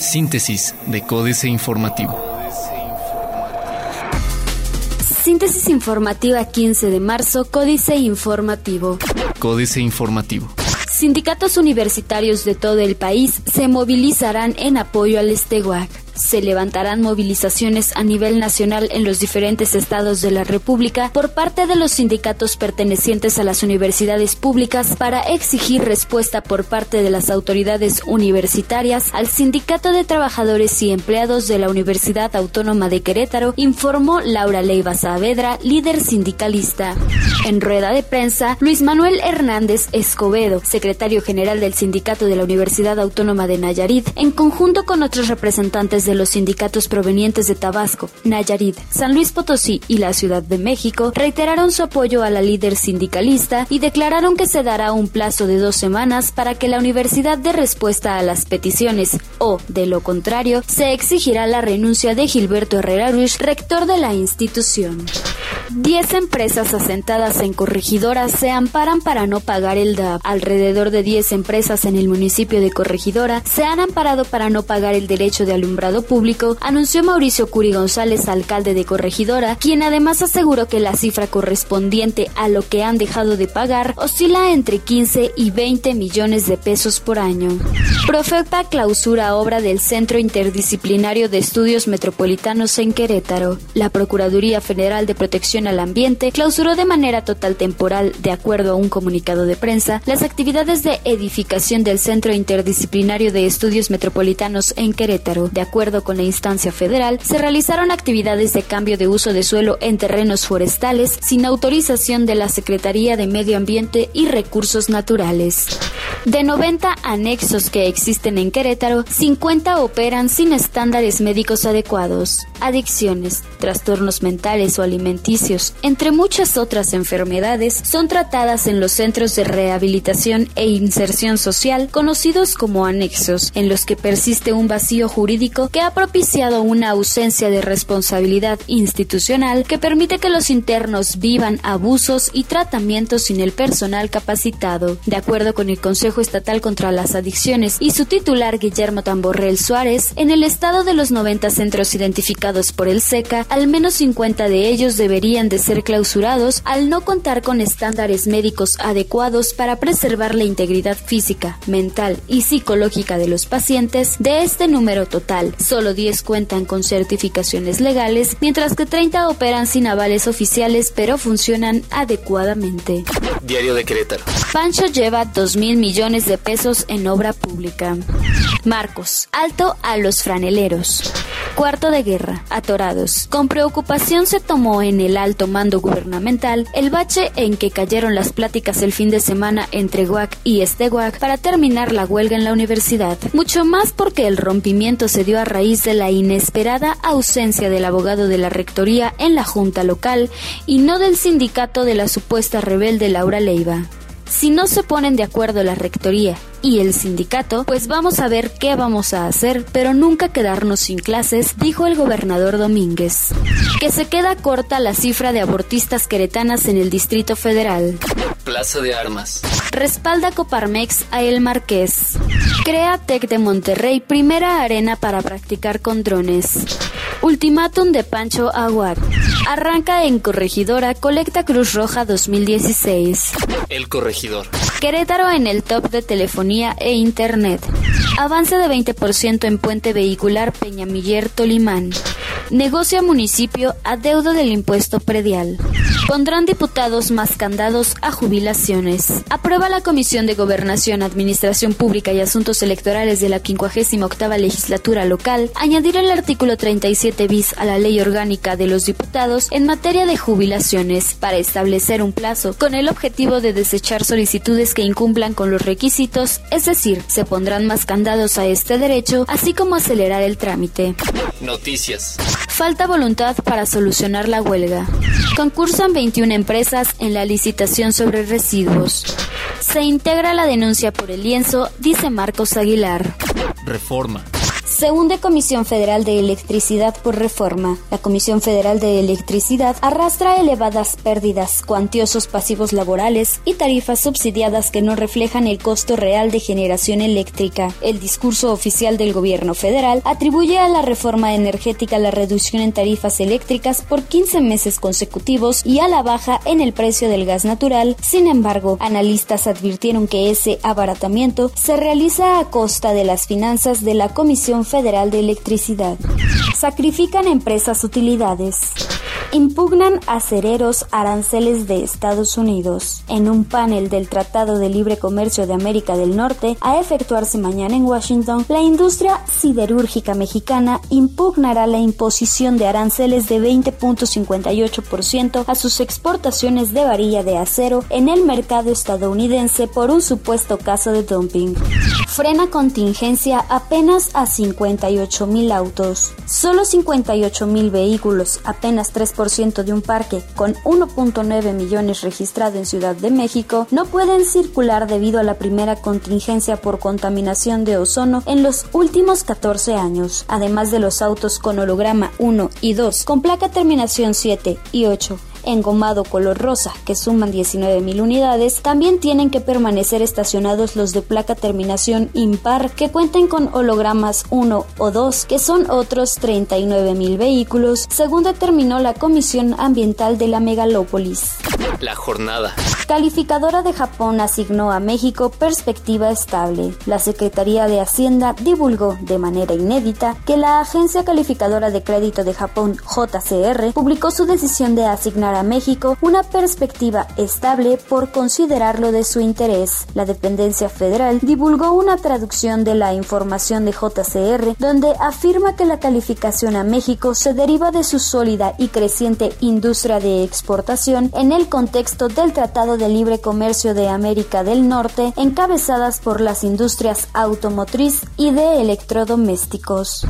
Síntesis de Códice Informativo. Síntesis informativa 15 de marzo, Códice Informativo. Códice Informativo. Sindicatos universitarios de todo el país se movilizarán en apoyo al Esteguac se levantarán movilizaciones a nivel nacional en los diferentes estados de la República por parte de los sindicatos pertenecientes a las universidades públicas para exigir respuesta por parte de las autoridades universitarias al Sindicato de Trabajadores y Empleados de la Universidad Autónoma de Querétaro, informó Laura Leiva Saavedra, líder sindicalista. En rueda de prensa, Luis Manuel Hernández Escobedo, secretario general del Sindicato de la Universidad Autónoma de Nayarit, en conjunto con otros representantes de los sindicatos provenientes de Tabasco, Nayarit, San Luis Potosí y la Ciudad de México reiteraron su apoyo a la líder sindicalista y declararon que se dará un plazo de dos semanas para que la universidad dé respuesta a las peticiones o, de lo contrario, se exigirá la renuncia de Gilberto Herrera Ruiz, rector de la institución. Diez empresas asentadas en Corregidora se amparan para no pagar el DAP. Alrededor de 10 empresas en el municipio de Corregidora se han amparado para no pagar el derecho de alumbrado público, anunció Mauricio Curi González, alcalde de Corregidora, quien además aseguró que la cifra correspondiente a lo que han dejado de pagar oscila entre 15 y 20 millones de pesos por año. Profepa clausura obra del Centro Interdisciplinario de Estudios Metropolitanos en Querétaro. La Procuraduría Federal de Protección al Ambiente clausuró de manera total temporal, de acuerdo a un comunicado de prensa, las actividades de edificación del Centro Interdisciplinario de Estudios Metropolitanos en Querétaro. De acuerdo con la instancia federal, se realizaron actividades de cambio de uso de suelo en terrenos forestales sin autorización de la Secretaría de Medio Ambiente y Recursos Naturales. De 90 anexos que existen en Querétaro, 50 operan sin estándares médicos adecuados. Adicciones, trastornos mentales o alimenticios, entre muchas otras enfermedades, son tratadas en los centros de rehabilitación e inserción social conocidos como anexos, en los que persiste un vacío jurídico que ha propiciado una ausencia de responsabilidad institucional que permite que los internos vivan abusos y tratamientos sin el personal capacitado. De acuerdo con el Consejo Estatal contra las Adicciones y su titular Guillermo Tamborrell Suárez, en el estado de los 90 centros identificados por el SECA, al menos 50 de ellos deberían de ser clausurados al no contar con estándares médicos adecuados para preservar la integridad física, mental y psicológica de los pacientes. De este número total, solo 10 cuentan con certificaciones legales, mientras que 30 operan sin avales oficiales pero funcionan adecuadamente. Diario de Querétaro. Pancho lleva 2 mil millones de pesos en obra pública. Marcos, alto a los franeleros. Cuarto de guerra, atorados. Con preocupación se tomó en el alto mando gubernamental el bache en que cayeron las pláticas el fin de semana entre GUAC y Esteguac para terminar la huelga en la universidad. Mucho más porque el rompimiento se dio a raíz de la inesperada ausencia del abogado de la rectoría en la junta local y no del sindicato de la supuesta rebelde Laura Leiva. Si no se ponen de acuerdo la rectoría y el sindicato, pues vamos a ver qué vamos a hacer, pero nunca quedarnos sin clases, dijo el gobernador Domínguez. Que se queda corta la cifra de abortistas queretanas en el Distrito Federal. Plaza de Armas. Respalda Coparmex a El Marqués. Crea Tec de Monterrey primera arena para practicar con drones. Ultimátum de Pancho Aguad. Arranca en Corregidora Colecta Cruz Roja 2016. El Corregidor. Querétaro en el top de telefonía e internet. Avance de 20% en puente vehicular Peñamiller Tolimán. Negocia municipio adeudo del impuesto predial. Pondrán diputados más candados a jubilaciones. Aprueba la Comisión de Gobernación, Administración Pública y Asuntos Electorales de la 58 legislatura local añadir el artículo 37 bis a la Ley Orgánica de los Diputados en materia de jubilaciones para establecer un plazo con el objetivo de desechar solicitudes que incumplan con los requisitos, es decir, se pondrán más candados a este derecho, así como acelerar el trámite. Noticias. Falta voluntad para solucionar la huelga. Concursan 21 empresas en la licitación sobre residuos. Se integra la denuncia por el lienzo, dice Marcos Aguilar. Reforma. Se hunde Comisión Federal de Electricidad por reforma. La Comisión Federal de Electricidad arrastra elevadas pérdidas, cuantiosos pasivos laborales y tarifas subsidiadas que no reflejan el costo real de generación eléctrica. El discurso oficial del gobierno federal atribuye a la reforma energética la reducción en tarifas eléctricas por 15 meses consecutivos y a la baja en el precio del gas natural. Sin embargo, analistas advirtieron que ese abaratamiento se realiza a costa de las finanzas de la Comisión Federal de Electricidad. Sacrifican empresas utilidades. Impugnan acereros aranceles de Estados Unidos. En un panel del Tratado de Libre Comercio de América del Norte, a efectuarse mañana en Washington, la industria siderúrgica mexicana impugnará la imposición de aranceles de 20.58% a sus exportaciones de varilla de acero en el mercado estadounidense por un supuesto caso de dumping. Frena contingencia apenas a 58 mil autos. Solo 58 mil vehículos, apenas 3 de un parque con 1.9 millones registrado en Ciudad de México no pueden circular debido a la primera contingencia por contaminación de ozono en los últimos 14 años, además de los autos con holograma 1 y 2 con placa terminación 7 y 8 engomado color rosa, que suman 19.000 unidades, también tienen que permanecer estacionados los de placa terminación impar que cuenten con hologramas 1 o 2, que son otros 39.000 vehículos, según determinó la Comisión Ambiental de la Megalópolis. La jornada. Calificadora de Japón asignó a México perspectiva estable. La Secretaría de Hacienda divulgó de manera inédita que la Agencia Calificadora de Crédito de Japón, JCR, publicó su decisión de asignar a México una perspectiva estable por considerarlo de su interés. La dependencia federal divulgó una traducción de la información de JCR donde afirma que la calificación a México se deriva de su sólida y creciente industria de exportación en el contexto del Tratado de Libre Comercio de América del Norte encabezadas por las industrias automotriz y de electrodomésticos.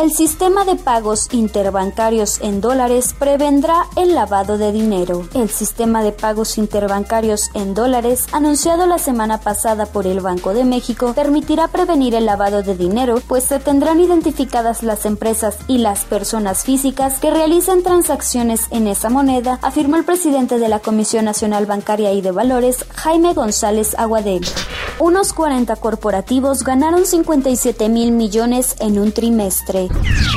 El sistema de pagos interbancarios en dólares prevendrá el lavado de dinero. El sistema de pagos interbancarios en dólares, anunciado la semana pasada por el Banco de México, permitirá prevenir el lavado de dinero, pues se tendrán identificadas las empresas y las personas físicas que realicen transacciones en esa moneda, afirmó el presidente de la Comisión Nacional Bancaria y de Valores, Jaime González Aguadel. Unos 40 corporativos ganaron 57 mil millones en un trimestre.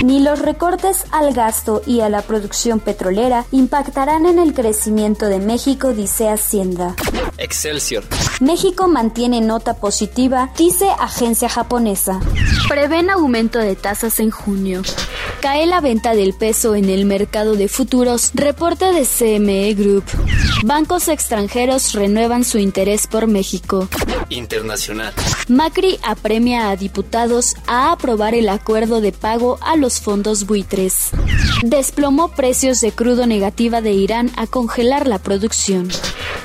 Ni los recortes al gasto y a la producción petrolera impactarán en el crecimiento de México, dice Hacienda. Excelsior. México mantiene nota positiva, dice agencia japonesa. Prevén aumento de tasas en junio. Cae la venta del peso en el mercado de futuros, reporte de CME Group. Bancos extranjeros renuevan su interés por México. Internacional. Macri apremia a diputados a aprobar el acuerdo de pago a los fondos buitres. Desplomó precios de crudo negativa de Irán a congelar la producción.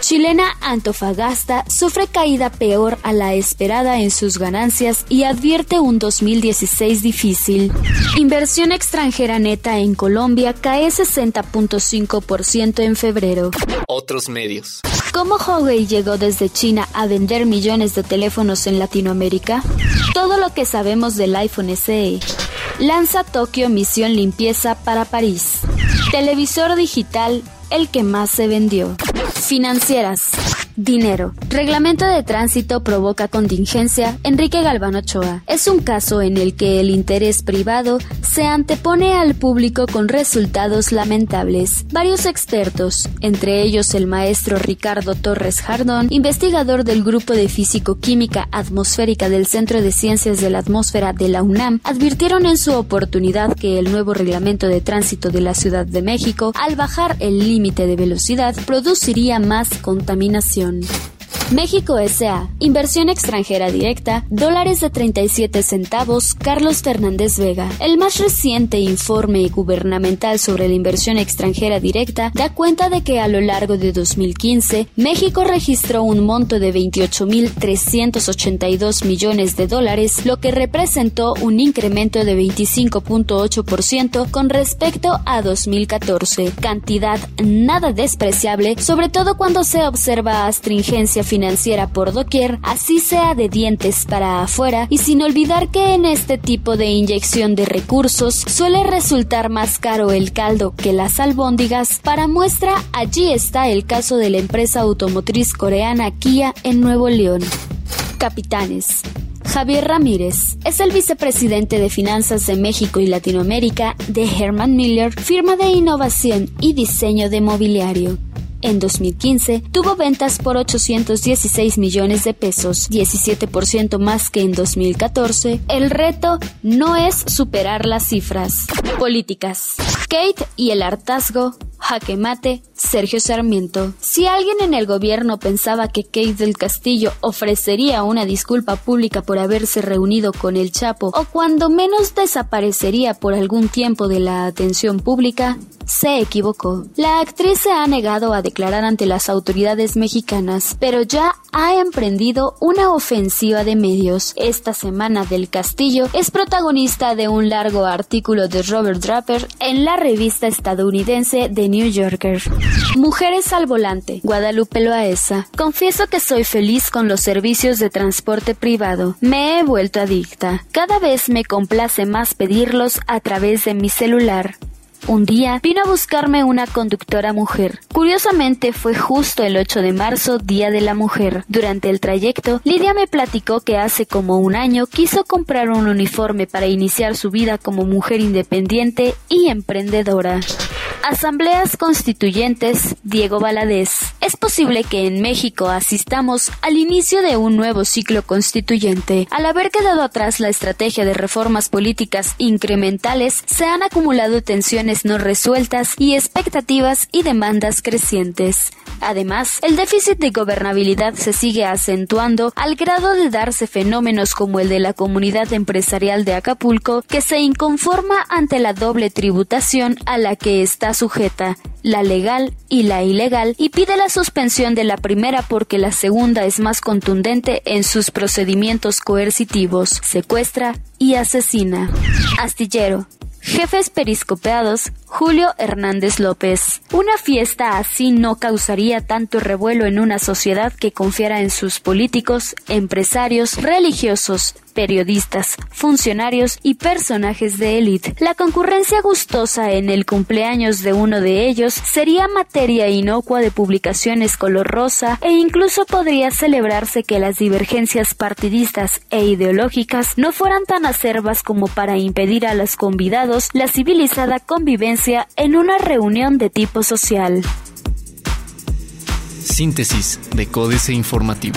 Chilena Antofagasta sufre caída peor a la esperada en sus ganancias y advierte un 2016 difícil. Inversión extranjera neta en Colombia cae 60.5% en febrero. Otros medios. ¿Cómo Huawei llegó desde China a vender millones de teléfonos en Latinoamérica? Todo lo que sabemos del iPhone SE. Lanza Tokio misión limpieza para París. Televisor digital, el que más se vendió. Financieras. Dinero. Reglamento de tránsito provoca contingencia. Enrique Galván Ochoa. Es un caso en el que el interés privado se antepone al público con resultados lamentables. Varios expertos, entre ellos el maestro Ricardo Torres Jardón, investigador del Grupo de Físico-Química Atmosférica del Centro de Ciencias de la Atmósfera de la UNAM, advirtieron en su oportunidad que el nuevo reglamento de tránsito de la Ciudad de México, al bajar el límite de velocidad, produciría más contaminación. Sound. México S.A. Inversión extranjera directa, dólares de 37 centavos, Carlos Fernández Vega. El más reciente informe gubernamental sobre la inversión extranjera directa da cuenta de que a lo largo de 2015, México registró un monto de 28.382 millones de dólares, lo que representó un incremento de 25.8% con respecto a 2014, cantidad nada despreciable, sobre todo cuando se observa astringencia financiera financiera por doquier, así sea de dientes para afuera, y sin olvidar que en este tipo de inyección de recursos suele resultar más caro el caldo que las albóndigas. Para muestra, allí está el caso de la empresa automotriz coreana Kia en Nuevo León. Capitanes. Javier Ramírez es el vicepresidente de Finanzas de México y Latinoamérica de Herman Miller, firma de innovación y diseño de mobiliario. En 2015 tuvo ventas por 816 millones de pesos, 17% más que en 2014. El reto no es superar las cifras. Políticas. Kate y el hartazgo Jaque Mate, Sergio Sarmiento. Si alguien en el gobierno pensaba que Kate del Castillo ofrecería una disculpa pública por haberse reunido con el Chapo o cuando menos desaparecería por algún tiempo de la atención pública, se equivocó. La actriz se ha negado a declarar ante las autoridades mexicanas, pero ya ha emprendido una ofensiva de medios. Esta semana del Castillo es protagonista de un largo artículo de Robert Draper en la revista estadounidense The New Yorker. Mujeres al volante, Guadalupe Loaesa. Confieso que soy feliz con los servicios de transporte privado. Me he vuelto adicta. Cada vez me complace más pedirlos a través de mi celular. Un día vino a buscarme una conductora mujer. Curiosamente fue justo el 8 de marzo, Día de la Mujer. Durante el trayecto, Lidia me platicó que hace como un año quiso comprar un uniforme para iniciar su vida como mujer independiente y emprendedora. Asambleas Constituyentes, Diego Valadez. Es posible que en México asistamos al inicio de un nuevo ciclo constituyente. Al haber quedado atrás la estrategia de reformas políticas incrementales, se han acumulado tensiones no resueltas y expectativas y demandas crecientes. Además, el déficit de gobernabilidad se sigue acentuando al grado de darse fenómenos como el de la comunidad empresarial de Acapulco, que se inconforma ante la doble tributación a la que está sujeta, la legal y la ilegal, y pide la suspensión de la primera porque la segunda es más contundente en sus procedimientos coercitivos, secuestra y asesina. Astillero. Jefes periscopeados, Julio Hernández López. Una fiesta así no causaría tanto revuelo en una sociedad que confiara en sus políticos, empresarios, religiosos, periodistas, funcionarios y personajes de élite. La concurrencia gustosa en el cumpleaños de uno de ellos sería materia inocua de publicaciones color rosa e incluso podría celebrarse que las divergencias partidistas e ideológicas no fueran tan acerbas como para impedir a los convidados la civilizada convivencia en una reunión de tipo social. Síntesis de Códice Informativo.